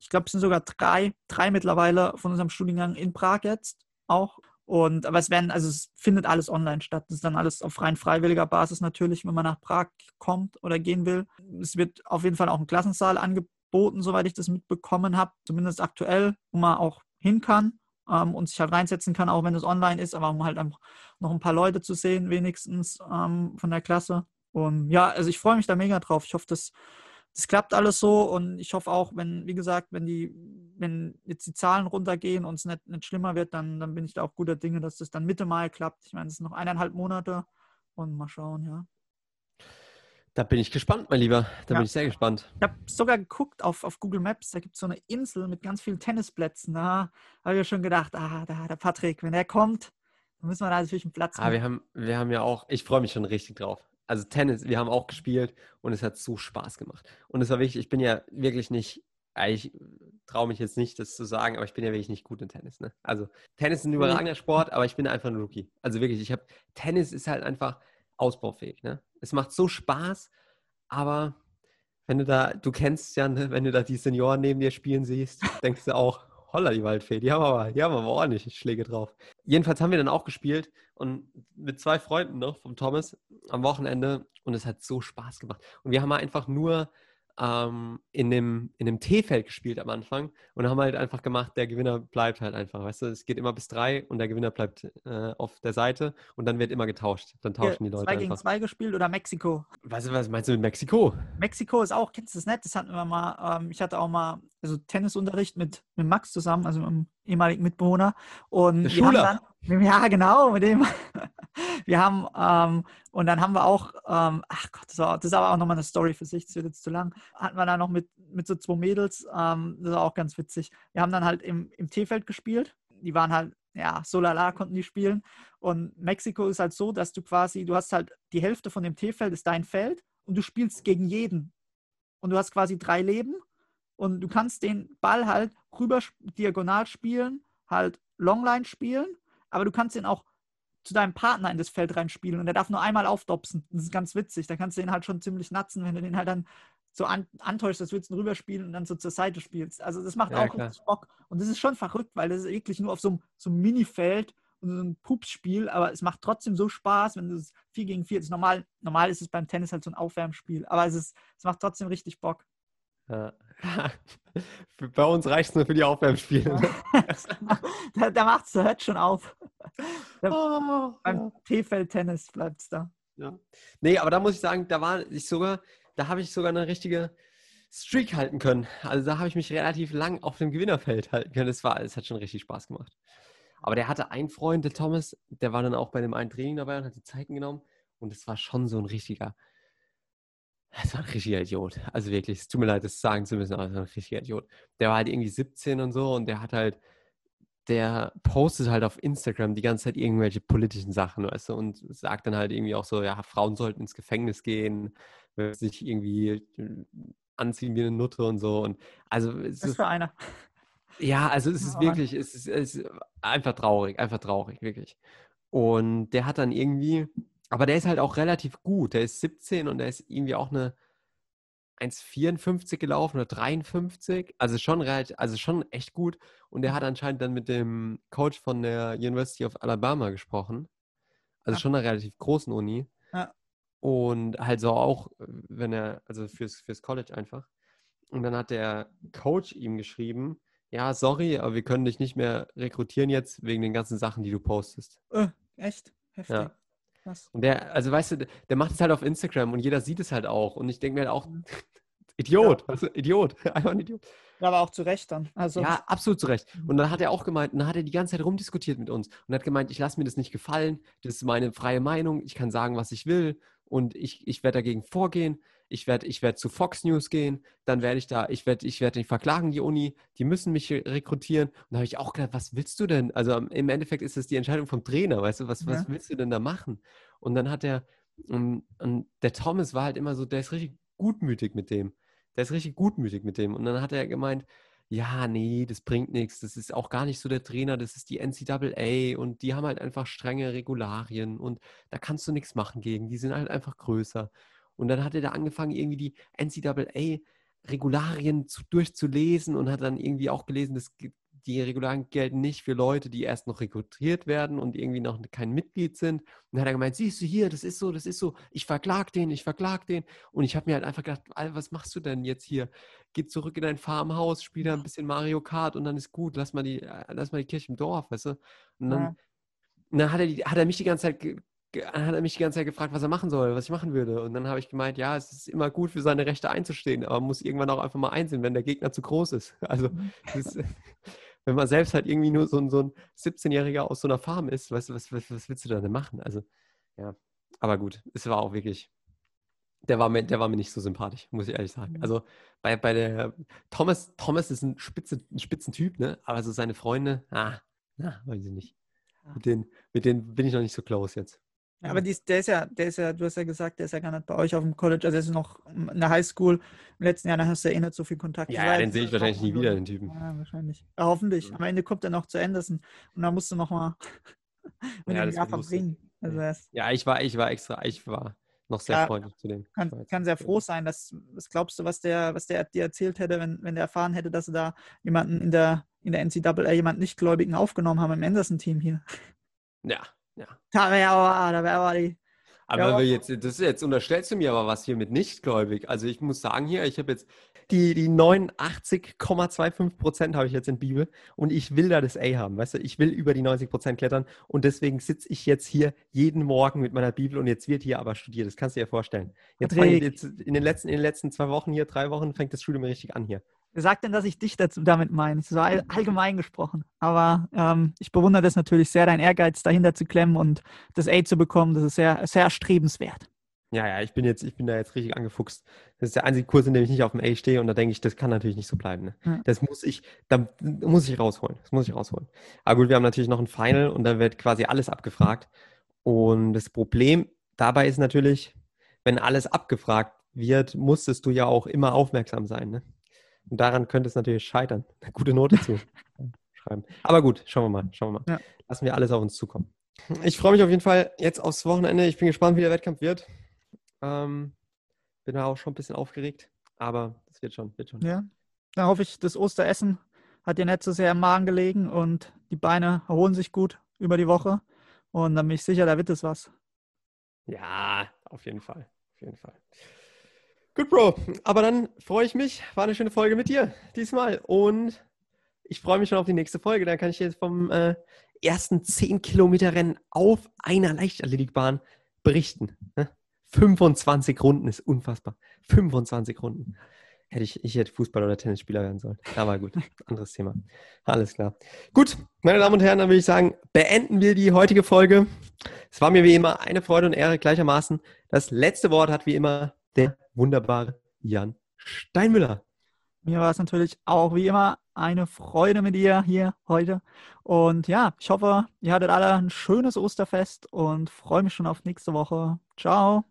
ich glaube, es sind sogar drei, drei mittlerweile von unserem Studiengang in Prag jetzt auch. Und aber es werden, also es findet alles online statt. Das ist dann alles auf rein freiwilliger Basis natürlich, wenn man nach Prag kommt oder gehen will. Es wird auf jeden Fall auch ein Klassensaal angeboten, soweit ich das mitbekommen habe, zumindest aktuell, wo man auch hin kann ähm, und sich halt reinsetzen kann, auch wenn es online ist, aber um halt einfach noch ein paar Leute zu sehen, wenigstens ähm, von der Klasse. Und ja, also ich freue mich da mega drauf. Ich hoffe, das, das klappt alles so und ich hoffe auch, wenn, wie gesagt, wenn die, wenn jetzt die Zahlen runtergehen und es nicht, nicht schlimmer wird, dann, dann bin ich da auch guter Dinge, dass das dann Mitte Mai klappt. Ich meine, es sind noch eineinhalb Monate und mal schauen, ja. Da bin ich gespannt, mein Lieber. Da Ja. bin ich sehr gespannt. Ich habe sogar geguckt auf, auf Google Maps, da gibt es so eine Insel mit ganz vielen Tennisplätzen. Da habe ich ja schon gedacht, ah, da, der Patrick, wenn der kommt, dann müssen wir da natürlich einen Platz Ah, wir haben, wir haben ja auch, ich freue mich schon richtig drauf. Also Tennis, wir haben auch gespielt und es hat so Spaß gemacht. Und es war wirklich, ich bin ja wirklich nicht, ich traue mich jetzt nicht, das zu sagen, aber ich bin ja wirklich nicht gut in Tennis. Ne? Also Tennis ist ein überragender Sport, aber ich bin einfach ein Rookie. Also wirklich, ich habe, Tennis ist halt einfach ausbaufähig. Ne? Es macht so Spaß, aber wenn du da, du kennst ja, ne, wenn du da die Senioren neben dir spielen siehst, denkst du auch, holla die Waldfee, die haben aber, die haben aber ordentlich Schläge drauf. Jedenfalls haben wir dann auch gespielt und mit zwei Freunden noch vom Thomas am Wochenende und es hat so Spaß gemacht. Und wir haben einfach nur ähm, in dem, in dem T-Feld gespielt am Anfang und haben halt einfach gemacht, der Gewinner bleibt halt einfach. Weißt du, es geht immer bis drei und der Gewinner bleibt äh, auf der Seite und dann wird immer getauscht. Dann tauschen die Leute. Zwei gegen zwei gespielt oder Mexiko? Weißt du, was meinst du mit Mexiko? Mexiko ist auch, kennst du das nicht? Das hatten wir mal, ähm, ich hatte auch mal also Tennisunterricht mit, mit Max zusammen, also mit einem ehemaligen Mitbewohner. Und der Schüler. Dann, ja, genau, mit dem. wir haben, ähm, und dann haben wir auch, ähm, ach Gott, das, war, das ist aber auch nochmal eine Story für sich, das wird jetzt zu lang. Hatten wir da noch mit, mit so zwei Mädels, ähm, das war auch ganz witzig. Wir haben dann halt im, im T-Feld gespielt. Die waren halt, ja, so lala konnten die spielen. Und Mexiko ist halt so, dass du quasi, du hast halt die Hälfte von dem T-Feld ist dein Feld und du spielst gegen jeden. Und du hast quasi drei Leben und du kannst den Ball halt rüber diagonal spielen, halt Longline spielen, aber du kannst den auch zu deinem Partner in das Feld reinspielen und der darf nur einmal aufdopsen. Das ist ganz witzig. Da kannst du den halt schon ziemlich natzen, wenn du den halt dann so an, antäuschst, dass du jetzt rüberspielen und dann so zur Seite spielst. Also das macht ja, auch richtig Bock. Und das ist schon verrückt, weil das ist wirklich nur auf so einem, so einem Minifeld und so ein Pupsspiel, aber es macht trotzdem so Spaß, wenn du es 4 gegen 4 ist. Normal, normal ist es beim Tennis halt so ein Aufwärmspiel, aber es, ist, es macht trotzdem richtig Bock. Ja. Bei uns reicht es nur für die Aufwärmspiele. Ne? da da macht es hört schon auf. Da, oh, beim ja. T-Feld-Tennis bleibt es da. Ja. Nee, aber da muss ich sagen, da war ich sogar, da habe ich sogar eine richtige Streak halten können. Also da habe ich mich relativ lang auf dem Gewinnerfeld halten können. Es war, es hat schon richtig Spaß gemacht. Aber der hatte einen Freund, der Thomas, der war dann auch bei dem einen Training dabei und hat die Zeiten genommen. Und es war schon so ein richtiger, das war ein richtiger Idiot. Also wirklich, es tut mir leid, das sagen zu müssen, aber es war ein richtiger Idiot. Der war halt irgendwie 17 und so und der hat halt, der postet halt auf Instagram die ganze Zeit irgendwelche politischen Sachen, weißt du, und sagt dann halt irgendwie auch so, ja, Frauen sollten ins Gefängnis gehen, sich irgendwie äh, anziehen wie eine Nutte und so. Und also es Was ist, für einer? Ja, also es ist wirklich, es ist, es ist einfach traurig, einfach traurig, wirklich. Und der hat dann irgendwie, aber der ist halt auch relativ gut. Der ist 17 und der ist irgendwie auch eine 1,54 gelaufen oder 53. Also schon relativ, also schon echt gut. Und der hat anscheinend dann mit dem Coach von der University of Alabama gesprochen. Also ja. schon einer relativ großen Uni. Ja. Und halt so auch, wenn er, also fürs, fürs College einfach. Und dann hat der Coach ihm geschrieben, ja, sorry, aber wir können dich nicht mehr rekrutieren jetzt wegen den ganzen Sachen, die du postest. Äh, echt? Heftig. Ja. Krass. Und der, also weißt du, der macht es halt auf Instagram und jeder sieht es halt auch. Und ich denke mir halt auch, mhm. Idiot, ja. also Idiot, einfach ein Idiot. Ja, aber auch zu Recht dann. Also. Ja, absolut zu Recht. Und dann hat er auch gemeint, dann hat er die ganze Zeit rumdiskutiert mit uns und hat gemeint, ich lasse mir das nicht gefallen, das ist meine freie Meinung, ich kann sagen, was ich will und ich, ich werde dagegen vorgehen ich werde ich werd zu Fox News gehen, dann werde ich da, ich werde ich werd den verklagen, die Uni, die müssen mich rekrutieren. Und da habe ich auch gedacht, was willst du denn? Also im Endeffekt ist es die Entscheidung vom Trainer, weißt du, was, ja. was willst du denn da machen? Und dann hat er, und, und der Thomas war halt immer so, der ist richtig gutmütig mit dem. Der ist richtig gutmütig mit dem. Und dann hat er gemeint, ja, nee, das bringt nichts. Das ist auch gar nicht so der Trainer, das ist die NCAA und die haben halt einfach strenge Regularien und da kannst du nichts machen gegen. Die sind halt einfach größer. Und dann hat er da angefangen, irgendwie die NCAA-Regularien durchzulesen und hat dann irgendwie auch gelesen, dass die Regularien gelten nicht für Leute, die erst noch rekrutiert werden und irgendwie noch kein Mitglied sind. Und dann hat er gemeint, siehst du hier, das ist so, das ist so, ich verklag den, ich verklag den. Und ich habe mir halt einfach gedacht, was machst du denn jetzt hier? Geh zurück in dein Farmhaus, spiel da ein bisschen Mario Kart und dann ist gut, lass mal die, äh, lass mal die Kirche im Dorf, weißt du? Und dann, ja. dann hat, er die, hat er mich die ganze Zeit hat er mich die ganze Zeit gefragt, was er machen soll, was ich machen würde. Und dann habe ich gemeint, ja, es ist immer gut für seine Rechte einzustehen, aber man muss irgendwann auch einfach mal einsehen, wenn der Gegner zu groß ist. Also mhm. ist, wenn man selbst halt irgendwie nur so ein, so ein 17-Jähriger aus so einer Farm ist, weißt du, was, was, was willst du da denn machen? Also, ja, aber gut, es war auch wirklich, der war mir, der war mir nicht so sympathisch, muss ich ehrlich sagen. Mhm. Also bei, bei der Thomas, Thomas ist ein, Spitze, ein Spitzentyp, ne? Aber so seine Freunde, ah, na, weiß ich nicht. Mit denen, mit denen bin ich noch nicht so close jetzt. Ja, aber dies, der ist ja, der ist ja, du hast ja gesagt, der ist ja gar nicht bei euch auf dem College, also er ist noch in der Highschool. Im letzten Jahr dann hast du ja eh nicht so viel Kontakt. Ja, ja den sehe ich wahrscheinlich nie wieder, den Typen. Ja, wahrscheinlich. Ja, hoffentlich. Am Ende kommt er noch zu Anderson und dann musst du noch mal mit ja, dem Jahr verbringen. Also ja, ich war, ich war extra, ich war noch sehr freundlich zu dem. Kann, kann sehr froh sein, dass, was glaubst du, was der, was der dir erzählt hätte, wenn, wenn der erfahren hätte, dass sie da jemanden in der, in der NCAA, jemanden Nichtgläubigen aufgenommen haben im Anderson-Team hier. Ja, ja. Da wäre aber, da wäre aber die Aber jetzt, das jetzt unterstellst du mir aber was hier mit nichtgläubig. Also ich muss sagen hier, ich habe jetzt die, die 89,25 Prozent habe ich jetzt in Bibel und ich will da das A haben, weißt du, ich will über die 90 Prozent klettern und deswegen sitze ich jetzt hier jeden Morgen mit meiner Bibel und jetzt wird hier aber studiert, das kannst du dir vorstellen. Jetzt, jetzt in, den letzten, in den letzten zwei Wochen hier, drei Wochen fängt das Studium richtig an hier. Wer sagt denn, dass ich dich dazu, damit meine? So all, allgemein gesprochen. Aber ähm, ich bewundere das natürlich sehr, dein Ehrgeiz dahinter zu klemmen und das A zu bekommen. Das ist sehr, sehr erstrebenswert. Ja, ja, ich bin jetzt, ich bin da jetzt richtig angefuchst. Das ist der einzige Kurs, in dem ich nicht auf dem A stehe und da denke ich, das kann natürlich nicht so bleiben. Ne? Ja. Das muss ich, da muss ich rausholen. Das muss ich rausholen. Aber gut, wir haben natürlich noch ein Final und da wird quasi alles abgefragt. Und das Problem dabei ist natürlich, wenn alles abgefragt wird, musstest du ja auch immer aufmerksam sein. Ne? Und daran könnte es natürlich scheitern, eine gute Note zu schreiben. Aber gut, schauen wir mal, schauen wir mal. Ja. Lassen wir alles auf uns zukommen. Ich freue mich auf jeden Fall jetzt aufs Wochenende. Ich bin gespannt, wie der Wettkampf wird. Ähm, bin da auch schon ein bisschen aufgeregt, aber es wird schon, wird schon. Ja, dann hoffe ich, das Osteressen hat dir nicht so sehr im Magen gelegen und die Beine erholen sich gut über die Woche. Und dann bin ich sicher, da wird es was. Ja, auf jeden Fall. Auf jeden Fall. Gut, Bro. Aber dann freue ich mich. War eine schöne Folge mit dir diesmal. Und ich freue mich schon auf die nächste Folge. Dann kann ich jetzt vom äh, ersten 10 Kilometer Rennen auf einer Leichtathletikbahn berichten. Ne? 25 Runden ist unfassbar. 25 Runden. Hätte ich, ich hätte Fußball- oder Tennisspieler werden sollen. Aber gut, anderes Thema. Alles klar. Gut, meine Damen und Herren, dann würde ich sagen, beenden wir die heutige Folge. Es war mir wie immer eine Freude und Ehre gleichermaßen. Das letzte Wort hat wie immer der wunderbare Jan Steinmüller. Mir war es natürlich auch wie immer eine Freude mit dir hier heute. Und ja, ich hoffe, ihr hattet alle ein schönes Osterfest und freue mich schon auf nächste Woche. Ciao.